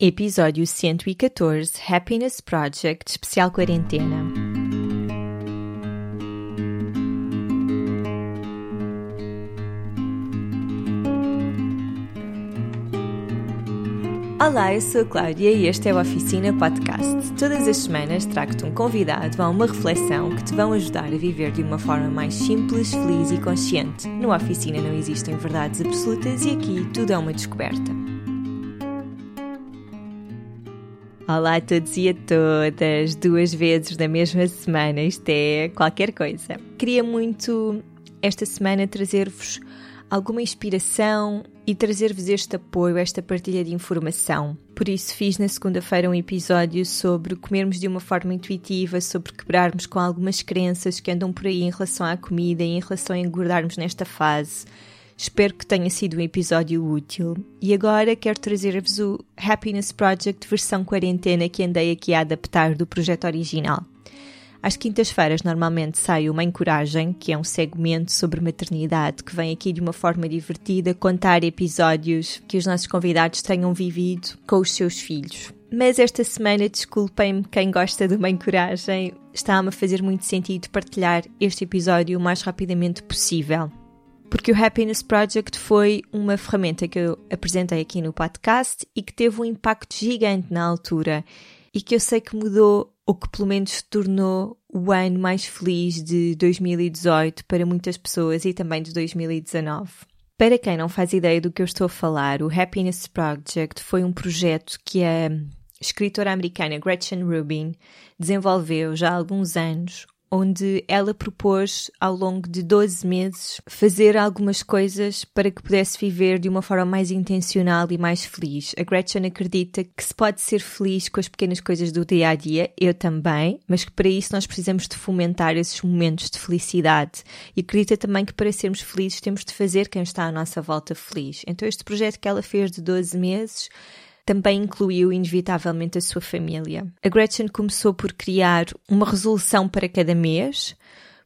Episódio 114 Happiness Project Especial Quarentena. Olá, eu sou a Cláudia e este é o Oficina Podcast. Todas as semanas trago-te um convidado a uma reflexão que te vão ajudar a viver de uma forma mais simples, feliz e consciente. No Oficina não existem verdades absolutas e aqui tudo é uma descoberta. Olá a todos e a todas, duas vezes na mesma semana, isto é qualquer coisa. Queria muito esta semana trazer-vos alguma inspiração e trazer-vos este apoio, esta partilha de informação. Por isso fiz na segunda-feira um episódio sobre comermos de uma forma intuitiva, sobre quebrarmos com algumas crenças que andam por aí em relação à comida e em relação a engordarmos nesta fase Espero que tenha sido um episódio útil. E agora quero trazer-vos o Happiness Project versão quarentena que andei aqui a adaptar do projeto original. Às quintas-feiras normalmente sai o Mãe Coragem, que é um segmento sobre maternidade que vem aqui de uma forma divertida contar episódios que os nossos convidados tenham vivido com os seus filhos. Mas esta semana, desculpem-me quem gosta do Mãe Coragem, está-me a fazer muito sentido partilhar este episódio o mais rapidamente possível porque o Happiness Project foi uma ferramenta que eu apresentei aqui no podcast e que teve um impacto gigante na altura e que eu sei que mudou ou que pelo menos tornou o ano mais feliz de 2018 para muitas pessoas e também de 2019. Para quem não faz ideia do que eu estou a falar, o Happiness Project foi um projeto que a escritora americana Gretchen Rubin desenvolveu já há alguns anos, onde ela propôs, ao longo de 12 meses, fazer algumas coisas para que pudesse viver de uma forma mais intencional e mais feliz. A Gretchen acredita que se pode ser feliz com as pequenas coisas do dia a dia, eu também, mas que para isso nós precisamos de fomentar esses momentos de felicidade. E acredita também que para sermos felizes temos de fazer quem está à nossa volta feliz. Então, este projeto que ela fez de 12 meses também incluiu inevitavelmente a sua família. A Gretchen começou por criar uma resolução para cada mês.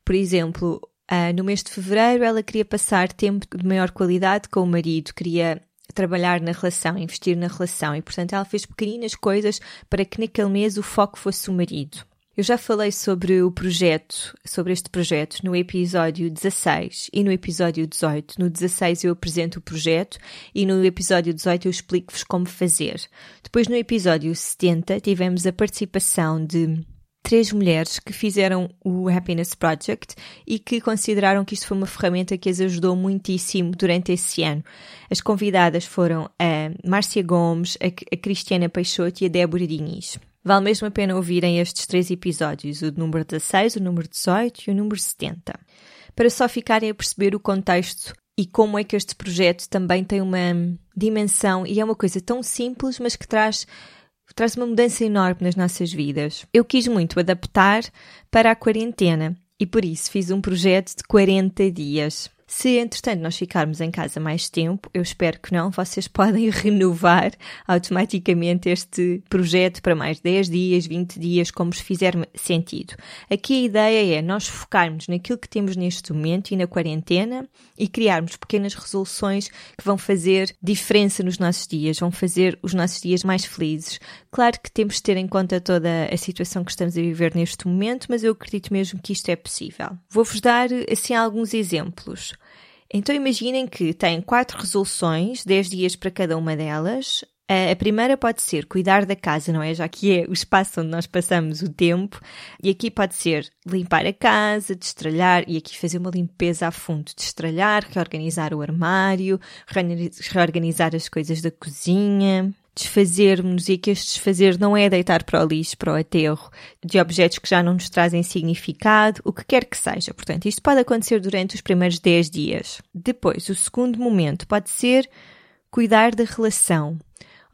Por exemplo, uh, no mês de fevereiro ela queria passar tempo de maior qualidade com o marido, queria trabalhar na relação, investir na relação e, portanto, ela fez pequeninas coisas para que naquele mês o foco fosse o marido. Eu já falei sobre o projeto, sobre este projeto, no episódio 16 e no episódio 18. No 16 eu apresento o projeto e no episódio 18 eu explico-vos como fazer. Depois, no episódio 70, tivemos a participação de três mulheres que fizeram o Happiness Project e que consideraram que isto foi uma ferramenta que as ajudou muitíssimo durante esse ano. As convidadas foram a Márcia Gomes, a Cristiana Peixoto e a Débora Diniz. Vale mesmo a pena ouvirem estes três episódios, o número 16, o número 18 e o número 70, para só ficarem a perceber o contexto e como é que este projeto também tem uma dimensão e é uma coisa tão simples, mas que traz traz uma mudança enorme nas nossas vidas. Eu quis muito adaptar para a quarentena e por isso fiz um projeto de 40 dias. Se, entretanto, nós ficarmos em casa mais tempo, eu espero que não, vocês podem renovar automaticamente este projeto para mais 10 dias, 20 dias, como vos fizer sentido. Aqui a ideia é nós focarmos naquilo que temos neste momento e na quarentena e criarmos pequenas resoluções que vão fazer diferença nos nossos dias, vão fazer os nossos dias mais felizes. Claro que temos de ter em conta toda a situação que estamos a viver neste momento, mas eu acredito mesmo que isto é possível. Vou-vos dar, assim, alguns exemplos. Então imaginem que têm quatro resoluções, 10 dias para cada uma delas. A primeira pode ser cuidar da casa, não é? Já que é o espaço onde nós passamos o tempo. E aqui pode ser limpar a casa, destralhar, e aqui fazer uma limpeza a fundo, destralhar, reorganizar o armário, reorganizar as coisas da cozinha, desfazermos e que este desfazer não é deitar para o lixo, para o aterro de objetos que já não nos trazem significado, o que quer que seja. Portanto, isto pode acontecer durante os primeiros 10 dias. Depois, o segundo momento pode ser cuidar da relação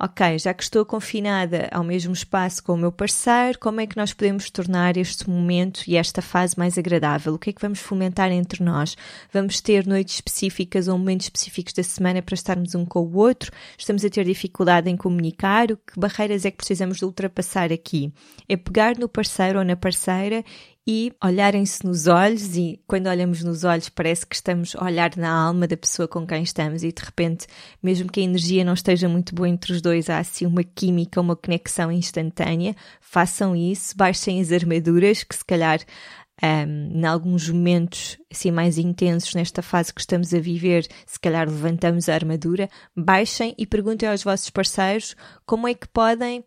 ok, já que estou confinada ao mesmo espaço com o meu parceiro, como é que nós podemos tornar este momento e esta fase mais agradável? O que é que vamos fomentar entre nós? Vamos ter noites específicas ou momentos específicos da semana para estarmos um com o outro? Estamos a ter dificuldade em comunicar? Que barreiras é que precisamos de ultrapassar aqui? É pegar no parceiro ou na parceira e olharem-se nos olhos e quando olhamos nos olhos parece que estamos a olhar na alma da pessoa com quem estamos e de repente, mesmo que a energia não esteja muito boa entre os dois, há assim uma química, uma conexão instantânea. Façam isso, baixem as armaduras que se calhar um, em alguns momentos assim mais intensos nesta fase que estamos a viver, se calhar levantamos a armadura, baixem e perguntem aos vossos parceiros como é que podem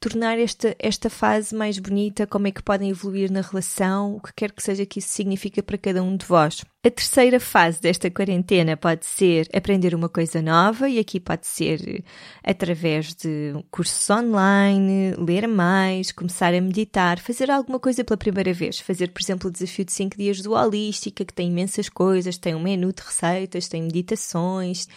tornar esta, esta fase mais bonita, como é que podem evoluir na relação, o que quer que seja que isso significa para cada um de vós. A terceira fase desta quarentena pode ser aprender uma coisa nova, e aqui pode ser através de cursos online, ler mais, começar a meditar, fazer alguma coisa pela primeira vez. Fazer, por exemplo, o desafio de 5 dias do Holística, que tem imensas coisas, tem um menu de receitas, tem meditações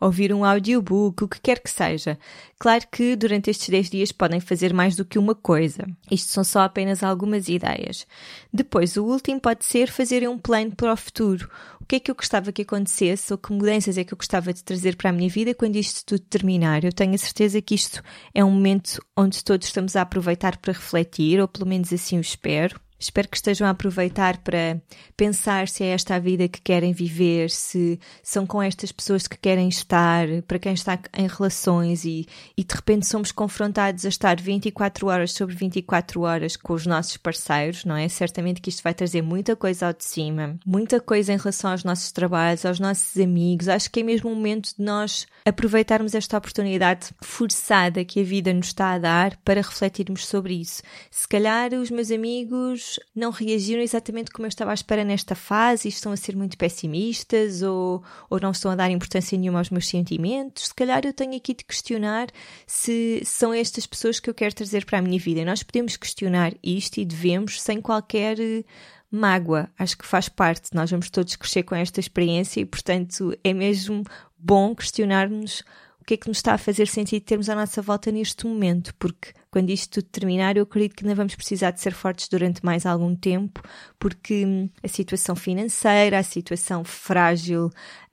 ouvir um audiobook, o que quer que seja. Claro que durante estes 10 dias podem fazer mais do que uma coisa. Isto são só apenas algumas ideias. Depois, o último pode ser fazerem um plano para o futuro. O que é que eu gostava que acontecesse ou que mudanças é que eu gostava de trazer para a minha vida quando isto tudo terminar? Eu tenho a certeza que isto é um momento onde todos estamos a aproveitar para refletir, ou pelo menos assim o espero. Espero que estejam a aproveitar para pensar se é esta a vida que querem viver, se são com estas pessoas que querem estar, para quem está em relações e, e de repente somos confrontados a estar 24 horas sobre 24 horas com os nossos parceiros, não é? Certamente que isto vai trazer muita coisa ao de cima, muita coisa em relação aos nossos trabalhos, aos nossos amigos. Acho que é mesmo o momento de nós aproveitarmos esta oportunidade forçada que a vida nos está a dar para refletirmos sobre isso. Se calhar os meus amigos não reagiram exatamente como eu estava à espera nesta fase e estão a ser muito pessimistas ou, ou não estão a dar importância nenhuma aos meus sentimentos. Se calhar eu tenho aqui de questionar se são estas pessoas que eu quero trazer para a minha vida. Nós podemos questionar isto e devemos sem qualquer eh, mágoa. Acho que faz parte. Nós vamos todos crescer com esta experiência e, portanto, é mesmo bom questionarmos o que é que nos está a fazer sentido termos à nossa volta neste momento, porque quando isto tudo terminar, eu acredito que ainda vamos precisar de ser fortes durante mais algum tempo, porque hum, a situação financeira, a situação frágil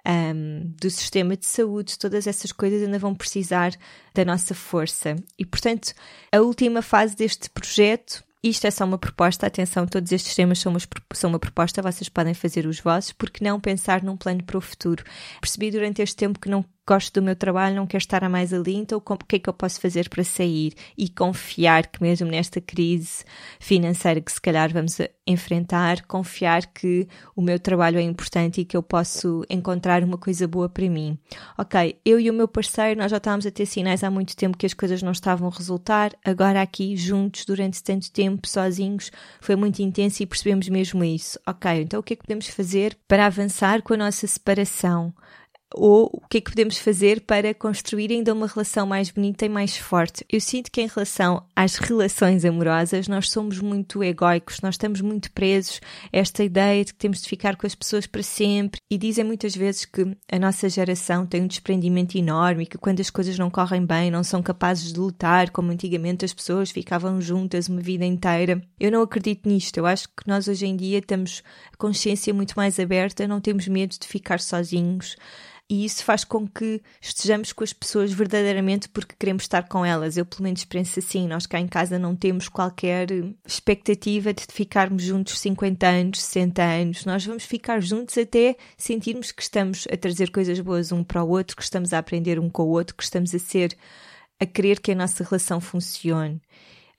um, do sistema de saúde, todas essas coisas ainda vão precisar da nossa força. E, portanto, a última fase deste projeto isto é só uma proposta, atenção, todos estes temas são uma, são uma proposta, vocês podem fazer os vossos, porque não pensar num plano para o futuro? Percebi durante este tempo que não gosto do meu trabalho, não quero estar a mais ali, então o que é que eu posso fazer para sair? E confiar que mesmo nesta crise financeira que se calhar vamos enfrentar, confiar que o meu trabalho é importante e que eu posso encontrar uma coisa boa para mim. Ok, eu e o meu parceiro, nós já estávamos a ter sinais há muito tempo que as coisas não estavam a resultar, agora aqui, juntos, durante tanto tempo, sozinhos, foi muito intenso e percebemos mesmo isso. Ok, então o que é que podemos fazer para avançar com a nossa separação? Ou o que é que podemos fazer para construir ainda uma relação mais bonita e mais forte. Eu sinto que em relação às relações amorosas nós somos muito egóicos, nós estamos muito presos a esta ideia de que temos de ficar com as pessoas para sempre e dizem muitas vezes que a nossa geração tem um desprendimento enorme e que quando as coisas não correm bem não são capazes de lutar como antigamente as pessoas ficavam juntas uma vida inteira. Eu não acredito nisto, eu acho que nós hoje em dia temos a consciência muito mais aberta, não temos medo de ficar sozinhos e isso faz com que estejamos com as pessoas verdadeiramente porque queremos estar com elas. Eu, pelo menos, penso assim. Nós cá em casa não temos qualquer expectativa de ficarmos juntos 50 anos, 60 anos. Nós vamos ficar juntos até sentirmos que estamos a trazer coisas boas um para o outro, que estamos a aprender um com o outro, que estamos a ser, a querer que a nossa relação funcione.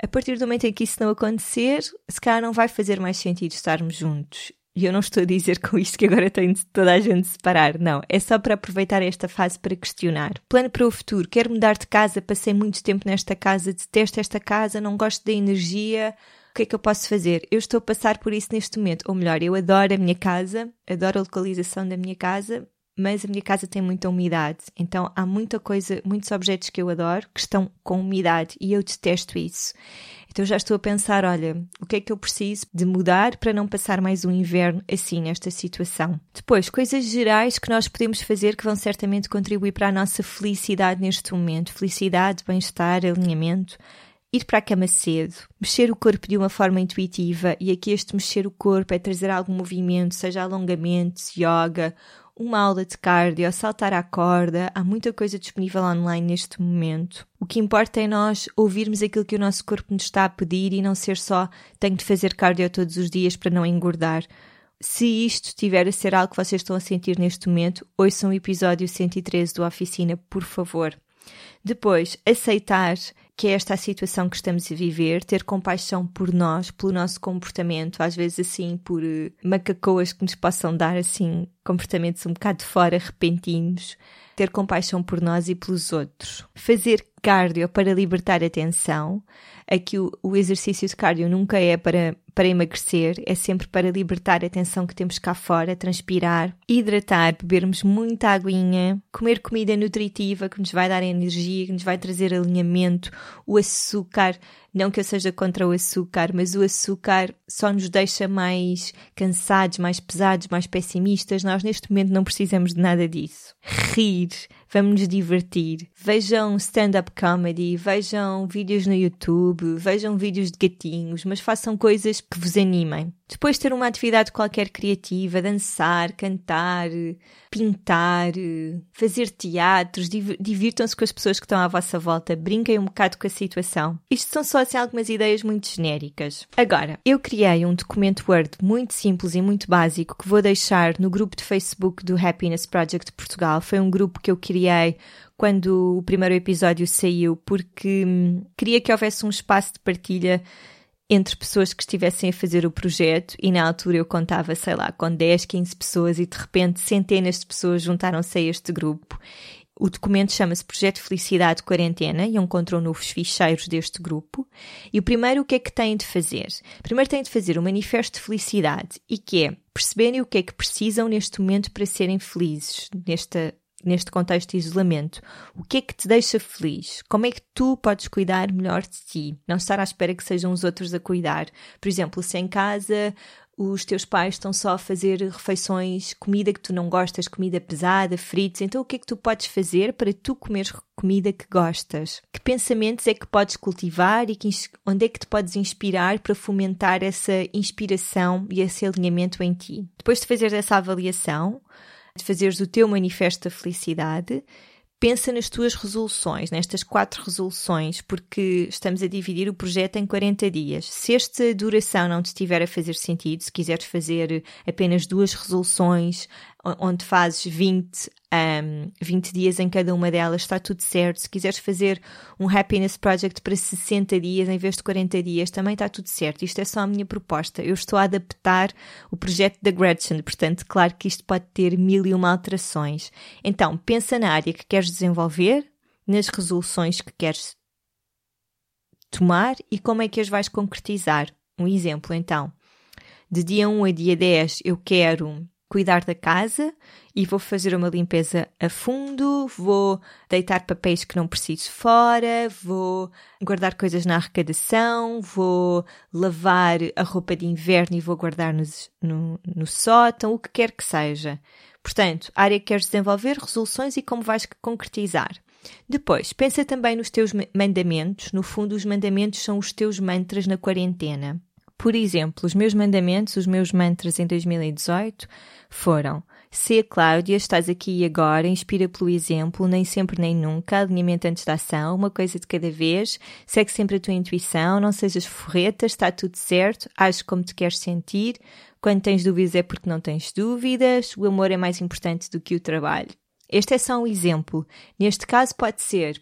A partir do momento em que isso não acontecer, se calhar não vai fazer mais sentido estarmos juntos. E eu não estou a dizer com isto que agora tem de toda a gente separar, não. É só para aproveitar esta fase para questionar. Plano para o futuro. Quero mudar de casa, passei muito tempo nesta casa, detesto esta casa, não gosto da energia. O que é que eu posso fazer? Eu estou a passar por isso neste momento. Ou melhor, eu adoro a minha casa, adoro a localização da minha casa, mas a minha casa tem muita umidade. Então há muita coisa, muitos objetos que eu adoro que estão com umidade e eu detesto isso. Então já estou a pensar, olha, o que é que eu preciso de mudar para não passar mais um inverno assim nesta situação. Depois, coisas gerais que nós podemos fazer que vão certamente contribuir para a nossa felicidade neste momento. Felicidade, bem-estar, alinhamento ir para a cama cedo, mexer o corpo de uma forma intuitiva, e aqui este mexer o corpo é trazer algum movimento, seja alongamentos, yoga, uma aula de cardio, saltar à corda, há muita coisa disponível online neste momento. O que importa é nós ouvirmos aquilo que o nosso corpo nos está a pedir e não ser só tenho de fazer cardio todos os dias para não engordar. Se isto tiver a ser algo que vocês estão a sentir neste momento, ouçam o episódio 113 do Oficina, por favor. Depois, aceitar que é esta a situação que estamos a viver, ter compaixão por nós, pelo nosso comportamento, às vezes assim por uh, macacoas que nos possam dar assim comportamentos um bocado de fora, repentinos, ter compaixão por nós e pelos outros. Fazer cardio para libertar a tensão. Aqui o, o exercício de cardio nunca é para para emagrecer, é sempre para libertar a tensão que temos cá fora, transpirar, hidratar, bebermos muita aguinha, comer comida nutritiva que nos vai dar energia, que nos vai trazer alinhamento, o açúcar, não que eu seja contra o açúcar, mas o açúcar só nos deixa mais cansados, mais pesados, mais pessimistas. Nós neste momento não precisamos de nada disso. Rir, vamos nos divertir. Vejam stand-up comedy, vejam vídeos no YouTube, vejam vídeos de gatinhos, mas façam coisas que vos animem. Depois de ter uma atividade qualquer criativa, dançar, cantar, pintar, fazer teatros, divirtam-se com as pessoas que estão à vossa volta, brinquem um bocado com a situação. Isto são só assim algumas ideias muito genéricas. Agora, eu criei um documento Word muito simples e muito básico que vou deixar no grupo de Facebook do Happiness Project Portugal. Foi um grupo que eu criei quando o primeiro episódio saiu, porque hum, queria que houvesse um espaço de partilha entre pessoas que estivessem a fazer o projeto e na altura eu contava, sei lá, com 10, 15 pessoas e de repente centenas de pessoas juntaram-se a este grupo. O documento chama-se Projeto Felicidade Quarentena e encontrou nos ficheiros deste grupo. E o primeiro o que é que têm de fazer? Primeiro têm de fazer um manifesto de felicidade e que é perceberem o que é que precisam neste momento para serem felizes nesta neste contexto de isolamento? O que é que te deixa feliz? Como é que tu podes cuidar melhor de ti? Não estar à espera que sejam os outros a cuidar. Por exemplo, se em casa os teus pais estão só a fazer refeições, comida que tu não gostas, comida pesada, fritos, então o que é que tu podes fazer para tu comeres comida que gostas? Que pensamentos é que podes cultivar e que, onde é que te podes inspirar para fomentar essa inspiração e esse alinhamento em ti? Depois de fazer essa avaliação, de fazeres o teu manifesto da felicidade, pensa nas tuas resoluções, nestas quatro resoluções, porque estamos a dividir o projeto em 40 dias. Se esta duração não te estiver a fazer sentido, se quiseres fazer apenas duas resoluções, onde fazes 20, um, 20 dias em cada uma delas, está tudo certo. Se quiseres fazer um Happiness Project para 60 dias em vez de 40 dias, também está tudo certo. Isto é só a minha proposta. Eu estou a adaptar o projeto da Gretchen, portanto, claro que isto pode ter mil e uma alterações. Então, pensa na área que queres desenvolver, nas resoluções que queres tomar e como é que as vais concretizar. Um exemplo, então. De dia 1 a dia 10, eu quero cuidar da casa e vou fazer uma limpeza a fundo, vou deitar papéis que não preciso fora, vou guardar coisas na arrecadação, vou lavar a roupa de inverno e vou guardar no, no, sótão, o que quer que seja. Portanto, área que queres desenvolver, resoluções e como vais concretizar. Depois, pensa também nos teus mandamentos. No fundo, os mandamentos são os teus mantras na quarentena. Por exemplo, os meus mandamentos, os meus mantras em 2018 foram Se Cláudia, estás aqui e agora, inspira pelo exemplo, nem sempre nem nunca, alinhamento antes da ação, uma coisa de cada vez, segue sempre a tua intuição, não sejas forreta, está tudo certo, age como te queres sentir, quando tens dúvidas é porque não tens dúvidas, o amor é mais importante do que o trabalho. Este é só um exemplo. Neste caso pode ser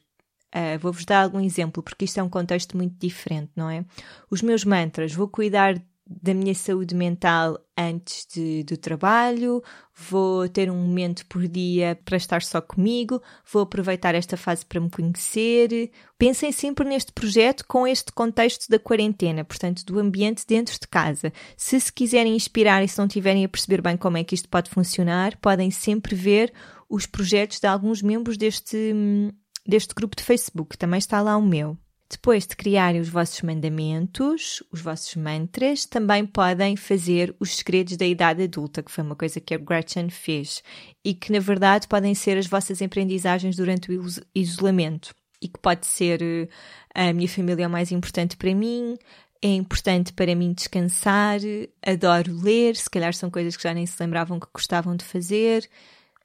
Uh, Vou-vos dar algum exemplo, porque isto é um contexto muito diferente, não é? Os meus mantras, vou cuidar da minha saúde mental antes de, do trabalho, vou ter um momento por dia para estar só comigo, vou aproveitar esta fase para me conhecer. Pensem sempre neste projeto com este contexto da quarentena, portanto, do ambiente dentro de casa. Se se quiserem inspirar e se não tiverem a perceber bem como é que isto pode funcionar, podem sempre ver os projetos de alguns membros deste hum, deste grupo de Facebook, também está lá o meu. Depois de criarem os vossos mandamentos, os vossos mantras, também podem fazer os segredos da idade adulta, que foi uma coisa que a Gretchen fez, e que na verdade podem ser as vossas aprendizagens durante o isolamento. E que pode ser eh, a minha família é o mais importante para mim, é importante para mim descansar, adoro ler, se calhar são coisas que já nem se lembravam que gostavam de fazer,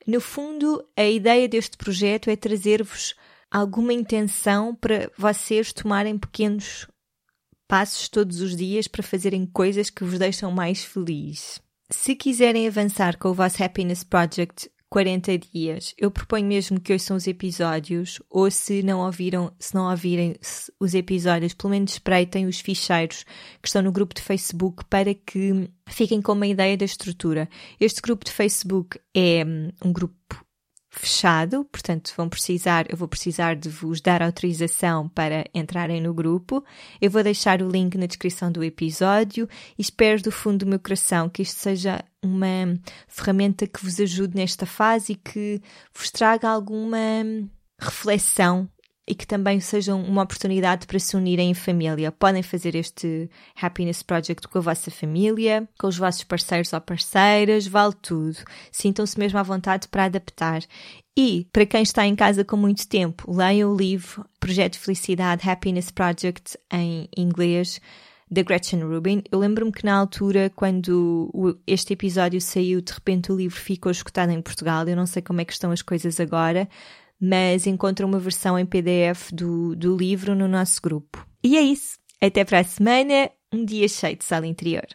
No fundo, a ideia deste projeto é trazer-vos alguma intenção para vocês tomarem pequenos passos todos os dias para fazerem coisas que vos deixam mais felizes. Se quiserem avançar com o vosso Happiness Project 40 dias, eu proponho mesmo que ouçam os episódios, ou se não ouviram, se não ouvirem os episódios, pelo menos espreitem os ficheiros que estão no grupo de Facebook para que fiquem com uma ideia da estrutura. Este grupo de Facebook é hum, um grupo fechado, portanto vão precisar, eu vou precisar de vos dar autorização para entrarem no grupo. Eu vou deixar o link na descrição do episódio e espero do fundo do meu coração que isto seja uma ferramenta que vos ajude nesta fase e que vos traga alguma reflexão e que também sejam uma oportunidade para se unirem em família. Podem fazer este Happiness Project com a vossa família, com os vossos parceiros ou parceiras, vale tudo. Sintam-se mesmo à vontade para adaptar. E, para quem está em casa com muito tempo, leiam o livro Projeto Felicidade Happiness Project em inglês da Gretchen Rubin. Eu lembro-me que na altura, quando este episódio saiu, de repente o livro ficou escutado em Portugal. Eu não sei como é que estão as coisas agora, mas encontra uma versão em PDF do, do livro no nosso grupo. E é isso. Até para a semana. Um dia cheio de sala interior.